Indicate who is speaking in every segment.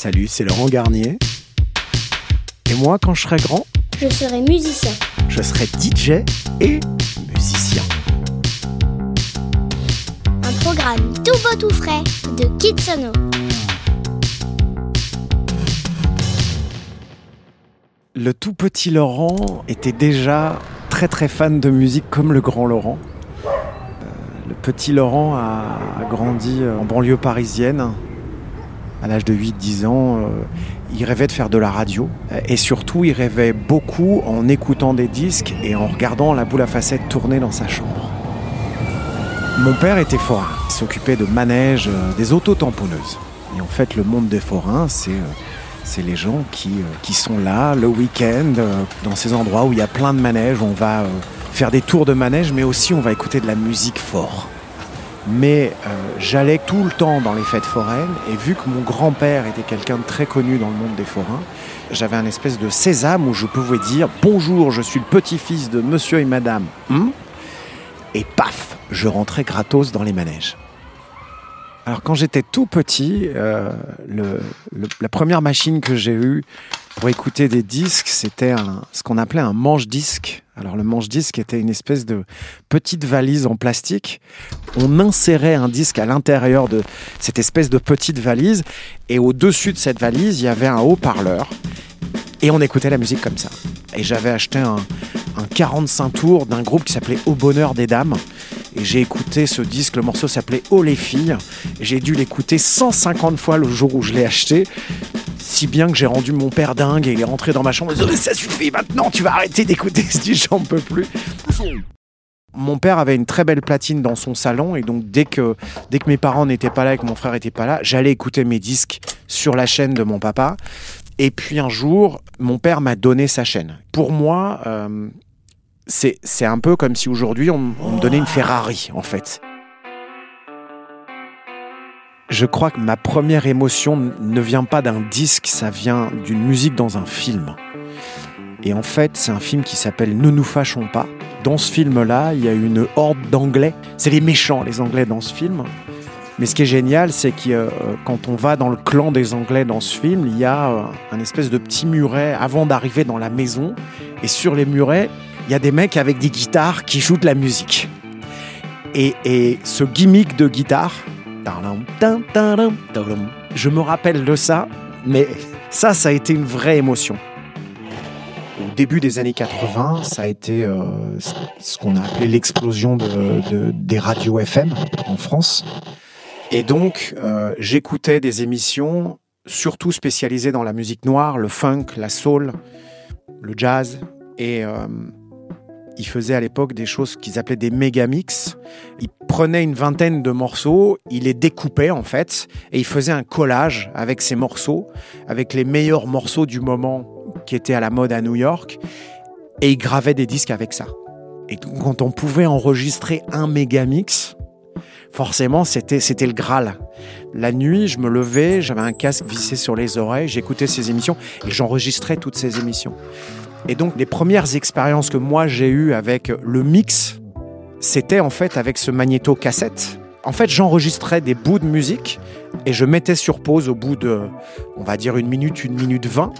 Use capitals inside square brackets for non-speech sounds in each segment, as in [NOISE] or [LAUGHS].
Speaker 1: Salut, c'est Laurent Garnier. Et moi, quand je serai grand,
Speaker 2: Je serai musicien.
Speaker 1: je serai DJ et musicien.
Speaker 2: Un programme tout beau tout frais de Kitsono.
Speaker 1: Le tout petit Laurent était déjà très très fan de musique comme le grand Laurent. Euh, le petit Laurent a, a grandi en banlieue parisienne. À l'âge de 8-10 ans, euh, il rêvait de faire de la radio. Euh, Et surtout, il rêvait beaucoup en écoutant des disques et en regardant la boule à facettes tourner dans sa chambre. Mon père était forain. Il s'occupait de manèges, euh, des auto-tamponneuses. Et en fait, le monde des forains, c'est... euh, les gens qui, sont là le week-end, dans ces endroits où il y a plein de manèges. On va faire des tours de manège, mais aussi on va écouter de la musique fort. Mais euh, j'allais tout le temps dans les fêtes foraines, et vu que mon grand-père était quelqu'un de très connu dans le monde des forains, j'avais un espèce de sésame où je pouvais dire Bonjour, je suis le petit-fils de monsieur et madame. Hmm? Et paf, je rentrais gratos dans les manèges. Alors quand j'étais tout petit, euh, la première machine que j'ai eue pour écouter des disques, c'était ce qu'on appelait un manche-disque. Alors le manche-disque était une espèce de petite valise en plastique. On insérait un disque à l'intérieur de cette espèce de petite valise et au-dessus de cette valise, il y avait un haut-parleur et on écoutait la musique comme ça. Et j'avais acheté un, un 45 tours d'un groupe qui s'appelait Au Bonheur des Dames. J'ai écouté ce disque, le morceau s'appelait Oh les filles. J'ai dû l'écouter 150 fois le jour où je l'ai acheté. Si bien que j'ai rendu mon père dingue et il est rentré dans ma chambre. Dit, ça suffit maintenant, tu vas arrêter d'écouter ce disque, j'en peux plus. Mon père avait une très belle platine dans son salon et donc dès que, dès que mes parents n'étaient pas là et que mon frère n'était pas là, j'allais écouter mes disques sur la chaîne de mon papa. Et puis un jour, mon père m'a donné sa chaîne. Pour moi, euh, c'est un peu comme si aujourd'hui on, on me donnait une Ferrari, en fait. Je crois que ma première émotion ne vient pas d'un disque, ça vient d'une musique dans un film. Et en fait, c'est un film qui s'appelle Ne nous fâchons pas. Dans ce film-là, il y a une horde d'Anglais. C'est les méchants, les Anglais, dans ce film. Mais ce qui est génial, c'est que euh, quand on va dans le clan des Anglais dans ce film, il y a euh, un espèce de petit muret avant d'arriver dans la maison. Et sur les murets, il y a des mecs avec des guitares qui jouent de la musique. Et, ce gimmick de guitare, je me rappelle de ça, mais ça, ça a été une vraie émotion. Au début des années 80, ça a été euh, ce qu'on a appelé l'explosion de- de- des radios FM en France. Et donc, euh, j'écoutais des émissions surtout spécialisées dans la musique noire, le funk, la soul, le jazz. Et euh, ils faisaient à l'époque des choses qu'ils appelaient des méga mix. Ils prenaient une vingtaine de morceaux, ils les découpaient en fait, et ils faisaient un collage avec ces morceaux, avec les meilleurs morceaux du moment qui étaient à la mode à New York, et ils gravaient des disques avec ça. Et quand on pouvait enregistrer un méga mix, forcément, c'était, c'était le Graal. La nuit, je me levais, j'avais un casque vissé sur les oreilles, j'écoutais ces émissions et j'enregistrais toutes ces émissions. Et donc, les premières expériences que moi j'ai eues avec le mix, c'était en fait avec ce magnéto-cassette. En fait, j'enregistrais des bouts de musique et je mettais sur pause au bout de, on va dire, une minute, une minute vingt,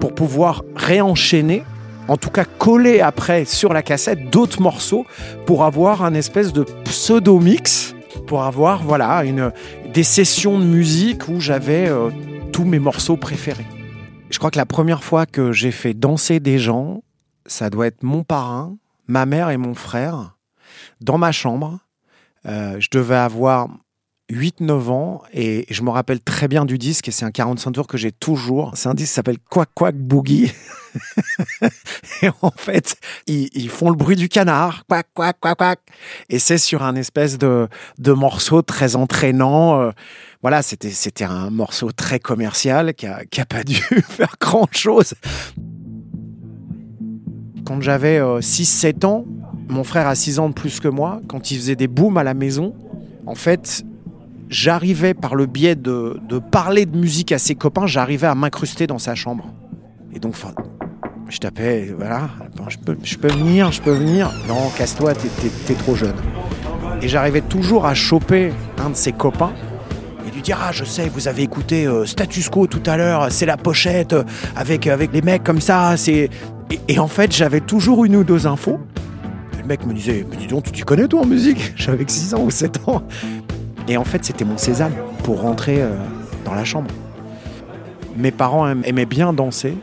Speaker 1: pour pouvoir réenchaîner, en tout cas coller après sur la cassette d'autres morceaux pour avoir un espèce de pseudo-mix pour avoir voilà une des sessions de musique où j'avais euh, tous mes morceaux préférés. Je crois que la première fois que j'ai fait danser des gens, ça doit être mon parrain, ma mère et mon frère dans ma chambre. Euh, je devais avoir 8-9 ans et je me rappelle très bien du disque et c'est un 45 tours que j'ai toujours. C'est un disque qui s'appelle Quack Quack Boogie. [LAUGHS] et en fait, ils, font le bruit du canard. Quack Quack Quack Quack. Et c'est sur un espèce de, de morceau très entraînant. euh, voilà, c'était, c'était un morceau très commercial qui a, qui a pas [LAUGHS] dû faire grand chose. Quand j'avais 6-7 ans, mon frère a 6 ans de plus que moi, quand il faisait des booms à la maison, en fait, j'arrivais par le biais de, de parler de musique à ses copains, j'arrivais à m'incruster dans sa chambre. Et donc, je tapais, voilà, je peux, je peux venir, je peux venir. Non, casse-toi, t'es, t'es- t'es trop jeune. Et j'arrivais toujours à choper un de ses copains et lui dire ah je sais vous avez écouté euh, Status Quo tout à l'heure c'est la pochette euh, avec avec les mecs comme ça c'est et, en fait j'avais toujours une ou deux infos. Le mec me disait mais dis donc tu t'y connais toi en musique? [LAUGHS] J'avais 6 ans ou 7 ans. Et en fait c'était mon sésame pour rentrer euh, dans la chambre. Mes parents aim- aimaient bien danser.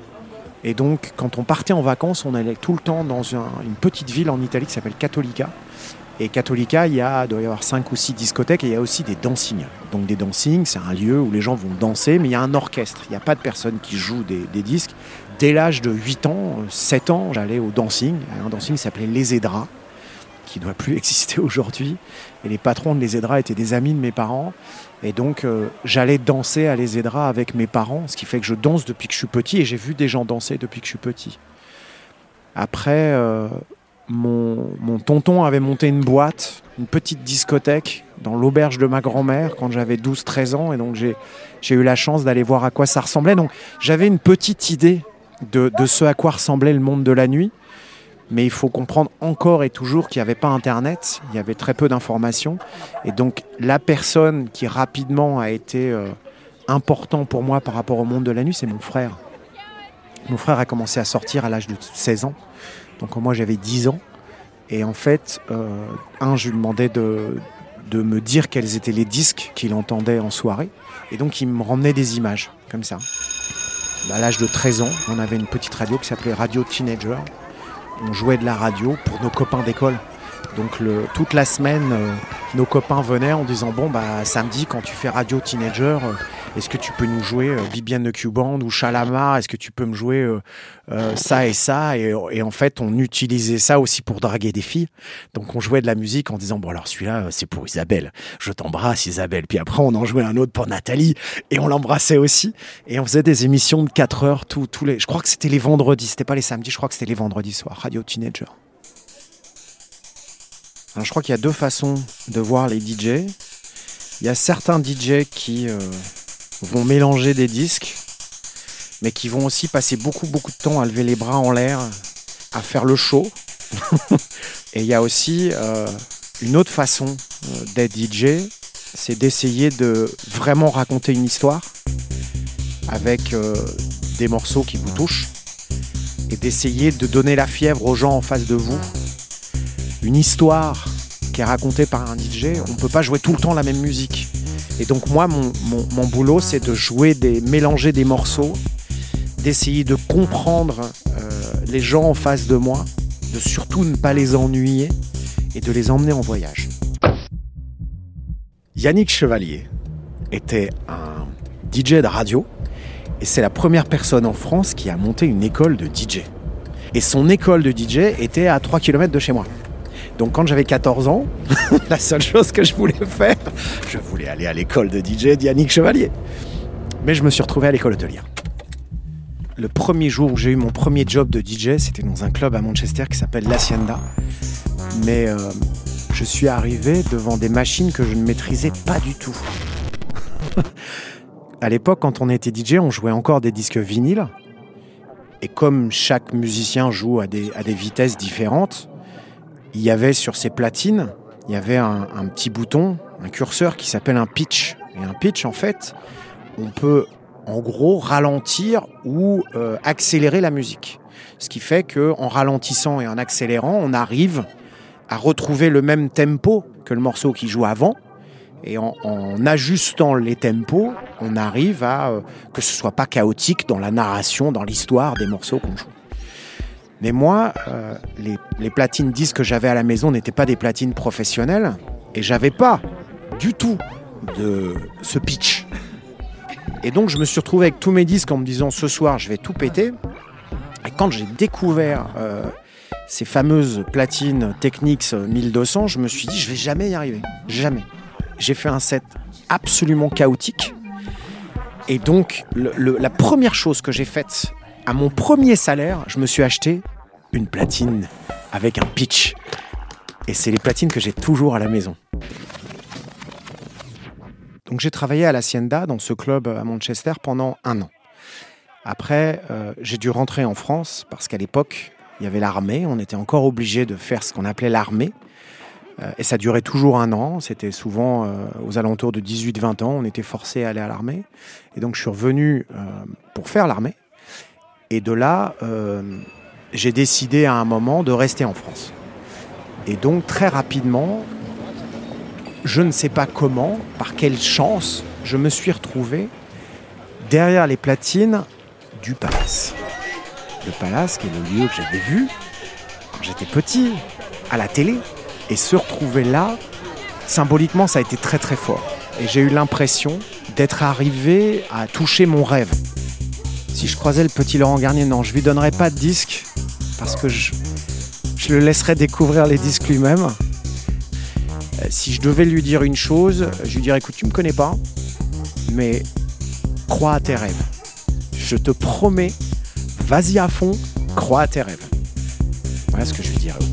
Speaker 1: Et donc quand on partait en vacances on allait tout le temps dans un- une petite ville en Italie qui s'appelle Cattolica et Cattolica, il y a, doit y avoir 5 ou 6 discothèques et il y a aussi des dancing. Donc des dancing, c'est un lieu où les gens vont danser, mais il y a un orchestre. Il n'y a pas de personnes qui jouent des, disques. Dès l'âge de 8 ans, euh, 7 ans, j'allais au dancing. Un dancing s'appelait Les Edras, qui ne doit plus [LAUGHS] exister aujourd'hui. Et les patrons de Les Edras étaient des amis de mes parents. Et donc euh, j'allais danser à Les Edras avec mes parents, ce qui fait que je danse depuis que je suis petit et j'ai vu des gens danser depuis que je suis petit. Après, euh, mon, tonton avait monté une boîte, une petite discothèque dans l'auberge de ma grand-mère quand j'avais 12-13 ans. Et donc j'ai eu la chance d'aller voir à quoi ça ressemblait. Donc j'avais une petite idée de, de ce à quoi ressemblait le monde de la nuit. Mais il faut comprendre encore et toujours qu'il n'y avait pas Internet, il y avait très peu d'informations. Et donc la personne qui rapidement a été euh, important pour moi par rapport au monde de la nuit, c'est mon frère. Mon frère a commencé à sortir à l'âge de 16 ans. Donc moi j'avais 10 ans. Et en fait, euh, un, je lui demandais de, de me dire quels étaient les disques qu'il entendait en soirée. Et donc il me ramenait des images, comme ça. À l'âge de 13 ans, on avait une petite radio qui s'appelait Radio Teenager. On jouait de la radio pour nos copains d'école. Donc le, toute la semaine, euh, nos copains venaient en disant bon bah samedi quand tu fais Radio Teenager, euh, est-ce que tu peux nous jouer euh, Bibiane de Q-Band ou Chalamar Est-ce que tu peux me jouer euh, euh, ça et ça? Et, et en fait on utilisait ça aussi pour draguer des filles. Donc on jouait de la musique en disant bon alors celui-là c'est pour Isabelle, je t'embrasse Isabelle. Puis après on en jouait un autre pour Nathalie et on l'embrassait aussi. Et on faisait des émissions de 4 heures tous les. Je crois que c'était les vendredis, c'était pas les samedis, je crois que c'était les vendredis soirs. Radio Teenager. Je crois qu'il y a deux façons de voir les DJ. Il y a certains DJ qui euh, vont mélanger des disques, mais qui vont aussi passer beaucoup beaucoup de temps à lever les bras en l'air, à faire le show. [LAUGHS] Et il y a aussi euh, une autre façon euh, d'être DJ, c'est d'essayer de vraiment raconter une histoire avec euh, des morceaux qui vous touchent et d'essayer de donner la fièvre aux gens en face de vous une histoire qui est par un DJ, on ne peut pas jouer tout le temps la même musique. Et donc moi, mon, mon- mon boulot, c'est de jouer des, mélanger des morceaux, d'essayer de comprendre euh, les gens en face de moi, de surtout ne pas les ennuyer et de les emmener en voyage. Yannick Chevalier était un DJ de radio et c'est la première personne en France qui a monté une école de DJ. Et son école de DJ était à 3 km de chez moi. Donc quand j'avais 14 ans, [LAUGHS] la seule chose que je voulais faire, je voulais aller à l'école de DJ d'Yannick Chevalier. Mais je me suis retrouvé à l'école hôtelière. Le premier jour où j'ai eu mon premier job de DJ, c'était dans un club à Manchester qui s'appelle l'Hacienda. Mais euh, je suis arrivé devant des machines que je ne maîtrisais pas du tout. [LAUGHS] à l'époque, quand on était DJ, on jouait encore des disques vinyles. Et comme chaque musicien joue à des, à des vitesses différentes, il y avait sur ces platines, il y avait un, petit bouton, un curseur qui s'appelle un pitch. Et un pitch, en fait, on peut en gros ralentir ou euh, accélérer la musique. Ce qui fait que en ralentissant et en accélérant, on arrive à retrouver le même tempo que le morceau qui joue avant. Et en, en ajustant les tempos, on arrive à euh, que ce soit pas chaotique dans la narration, dans l'histoire des morceaux qu'on joue. Mais moi, euh, les, les platines disques que j'avais à la maison n'étaient pas des platines professionnelles et j'avais pas du tout de ce pitch. Et donc je me suis retrouvé avec tous mes disques en me disant ce soir je vais tout péter. Et quand j'ai découvert euh, ces fameuses platines Technics 1200, je me suis dit je vais jamais y arriver, jamais. J'ai fait un set absolument chaotique. Et donc la première chose que j'ai faite à mon premier salaire, je me suis acheté une platine avec un pitch. Et c'est les platines que j'ai toujours à la maison. Donc j'ai travaillé à l'Hacienda, dans ce club à Manchester, pendant un an. Après, euh, j'ai dû rentrer en France parce qu'à l'époque, il y avait l'armée. On était encore obligé de faire ce qu'on appelait l'armée. Euh, et ça durait toujours un an. C'était souvent euh, aux alentours de 18-20 ans. On était forcé à aller à l'armée. Et donc je suis revenu pour faire l'armée. Et de là, j'ai décidé à un moment de rester en France. Et donc très rapidement, je ne sais pas comment, par quelle chance, je me suis retrouvé derrière les platines du Palace. Le Palace, qui est le lieu que j'avais vu quand j'étais petit, à la télé. Et se retrouver là, symboliquement, ça a été très très fort. Et j'ai eu l'impression d'être arrivé à toucher mon rêve. Si je croisais le petit Laurent Garnier, non, je lui donnerais pas de disque parce que je, le laisserais découvrir les disques lui-même. Euh, si je devais lui dire une chose, je lui dirais écoute, tu me connais pas, mais crois à tes rêves. Je te promets, vas-y à fond, crois à tes rêves. Voilà ce que je lui dirais au